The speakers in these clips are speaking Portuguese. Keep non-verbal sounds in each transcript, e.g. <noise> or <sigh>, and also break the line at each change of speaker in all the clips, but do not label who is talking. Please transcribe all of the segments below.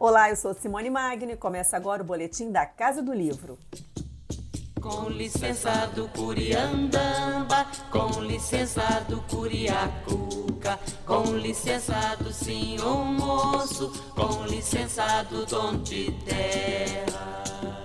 Olá, eu sou Simone Magni e começa agora o boletim da Casa do Livro.
Com licença do Curiandamba, com licença do Curiacuca, com licença do senhor moço, com licença do dono de terra.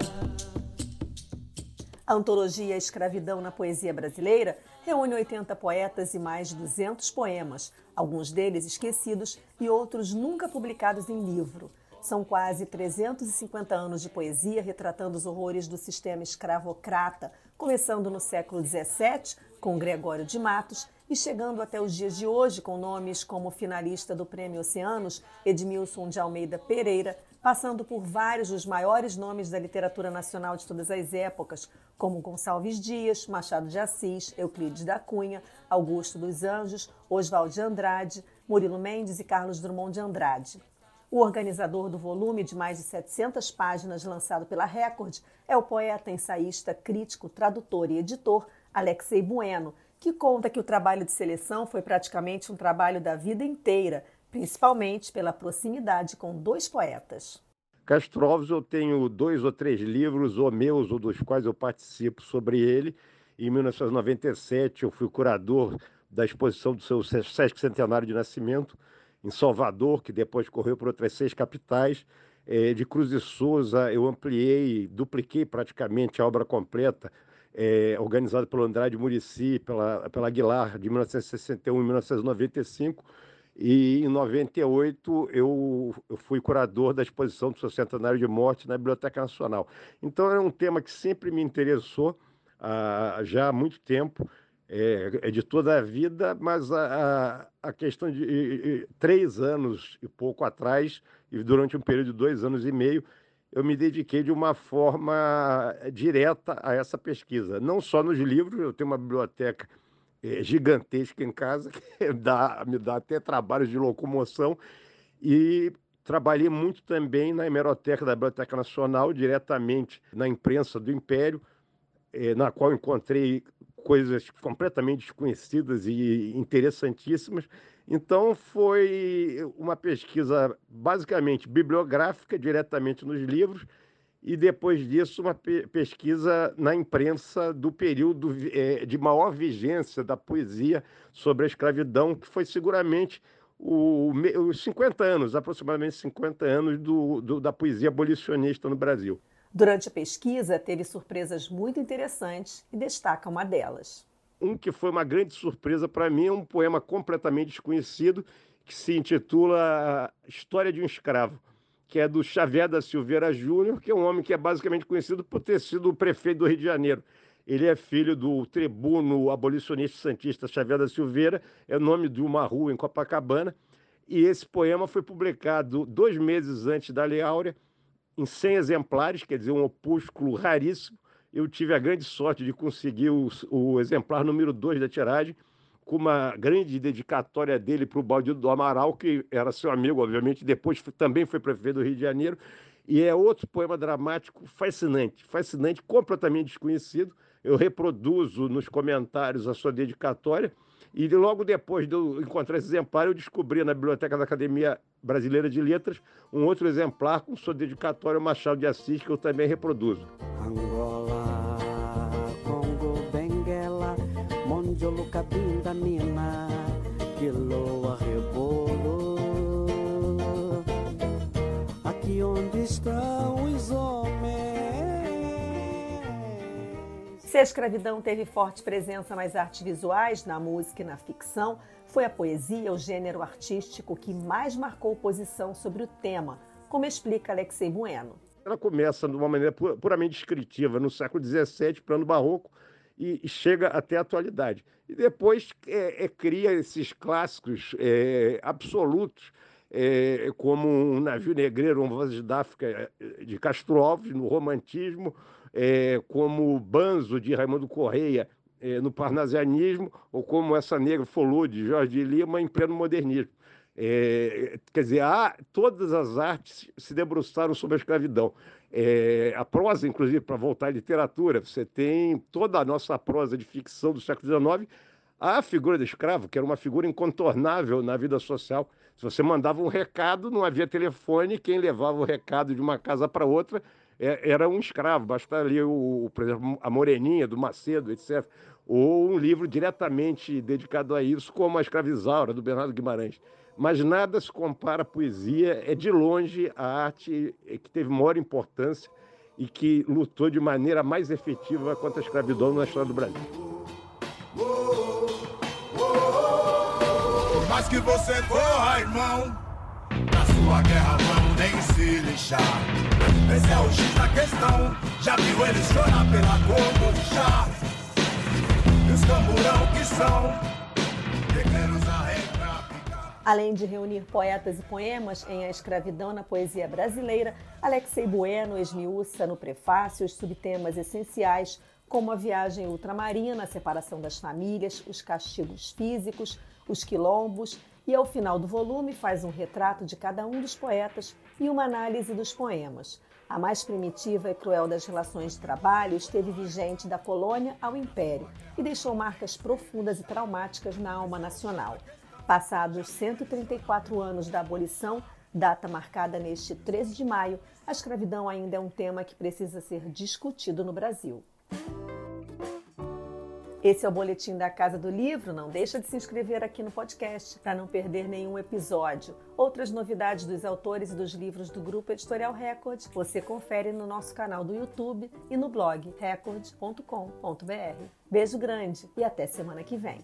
A antologia Escravidão na Poesia Brasileira reúne 80 poetas e mais de 200 poemas, alguns deles esquecidos e outros nunca publicados em livro. São quase 350 anos de poesia retratando os horrores do sistema escravocrata, começando no século XVII, com Gregório de Matos, e chegando até os dias de hoje com nomes como finalista do Prêmio Oceanos, Edmilson de Almeida Pereira, passando por vários dos maiores nomes da literatura nacional de todas as épocas, como Gonçalves Dias, Machado de Assis, Euclides da Cunha, Augusto dos Anjos, Oswald de Andrade, Murilo Mendes e Carlos Drummond de Andrade. O organizador do volume de mais de 700 páginas lançado pela Record é o poeta, ensaísta, crítico, tradutor e editor Alexei Bueno, que conta que o trabalho de seleção foi praticamente um trabalho da vida inteira, principalmente pela proximidade com dois poetas.
Castro Alves, eu tenho dois ou três livros, ou meus, ou dos quais eu participo sobre ele. Em 1997, eu fui curador da exposição do seu Sesc Centenário de Nascimento, em Salvador, que depois correu por outras seis capitais. É, de Cruz de Souza, eu ampliei, dupliquei praticamente a obra completa, é, organizada pelo Andrade Murici, pela, pela Aguilar, de 1961 e 1995. E em 98 eu, eu fui curador da exposição do seu centenário de morte na Biblioteca Nacional. Então é um tema que sempre me interessou ah, já há muito tempo é, é de toda a vida, mas a, a, questão de três anos e pouco atrás, e durante um período de dois anos e meio, eu me dediquei de uma forma direta a essa pesquisa. Não só nos livros, eu tenho uma biblioteca é, gigantesca em casa, <laughs> que dá, me dá até trabalho de locomoção, e trabalhei muito também na hemeroteca da Biblioteca Nacional, diretamente na imprensa do Império, é, na qual encontrei coisas completamente desconhecidas e interessantíssimas. Então, foi uma pesquisa basicamente bibliográfica, diretamente nos livros, e depois disso, uma pe pesquisa na imprensa do período é, de maior vigência da poesia sobre a escravidão, que foi seguramente o, os 50 anos, aproximadamente 50 anos do, do, da poesia abolicionista no Brasil.
Durante a pesquisa, teve surpresas muito interessantes e destaca uma delas.
Um que foi uma grande surpresa para mim é um poema completamente desconhecido que se intitula História de um Escravo, que é do Xavier da Silveira Júnior, que é um homem que é basicamente conhecido por ter sido o prefeito do Rio de Janeiro. Ele é filho do tribuno abolicionista santista Xavier da Silveira, é o nome de uma rua em Copacabana. E esse poema foi publicado dois meses antes da Lei Áurea, em 100 exemplares, quer dizer, um opúsculo raríssimo. Eu tive a grande sorte de conseguir o, o exemplar número 2 da tiragem, com uma grande dedicatória dele para o Baldio do Amaral, que era seu amigo, obviamente, depois também foi prefeito do Rio de Janeiro. E é outro poema dramático fascinante, fascinante, completamente desconhecido. Eu reproduzo nos comentários a sua dedicatória. E logo depois de eu encontrar esse exemplar, eu descobri na biblioteca da Academia Brasileira de Letras um outro exemplar com sua dedicatória ao Machado de Assis, que eu também reproduzo. Angola,
a escravidão teve forte presença nas artes visuais, na música e na ficção, foi a poesia o gênero artístico que mais marcou posição sobre o tema, como explica Alexei Bueno.
Ela começa de uma maneira puramente descritiva no século XVII, plano barroco, e chega até a atualidade. E depois é, é, cria esses clássicos é, absolutos, é, como um navio negreiro, uma voz da África de Castro Alves, no romantismo, é, como Banzo, de Raimundo Correia, é, no parnasianismo, ou como essa negra Folô, de Jorge Lima, em pleno modernismo. É, quer dizer, há, todas as artes se debruçaram sobre a escravidão. É, a prosa, inclusive, para voltar à literatura, você tem toda a nossa prosa de ficção do século XIX, A figura do escravo, que era uma figura incontornável na vida social. Se você mandava um recado, não havia telefone, quem levava o recado de uma casa para outra é, era um escravo. Basta ali, o, por exemplo, a Moreninha, do Macedo, etc. Ou um livro diretamente dedicado a isso, como a Escravizaura, do Bernardo Guimarães. Mas nada se compara à poesia, é de longe a arte que teve maior importância e que lutou de maneira mais efetiva contra a escravidão na história do Brasil.
Mas que você corra, irmão, sua guerra nem se lixar. Esse é o X da questão, já viu eles chorar pela os camburão que são,
Além de reunir poetas e poemas em A Escravidão na Poesia Brasileira, Alexei Bueno esmiuça no prefácio os subtemas essenciais como a viagem ultramarina, a separação das famílias, os castigos físicos, os quilombos, e ao final do volume faz um retrato de cada um dos poetas e uma análise dos poemas. A mais primitiva e cruel das relações de trabalho esteve vigente da colônia ao império e deixou marcas profundas e traumáticas na alma nacional. Passados 134 anos da abolição, data marcada neste 13 de maio, a escravidão ainda é um tema que precisa ser discutido no Brasil. Esse é o boletim da Casa do Livro. Não deixa de se inscrever aqui no podcast para não perder nenhum episódio. Outras novidades dos autores e dos livros do Grupo Editorial Record você confere no nosso canal do YouTube e no blog record.com.br. Beijo grande e até semana que vem.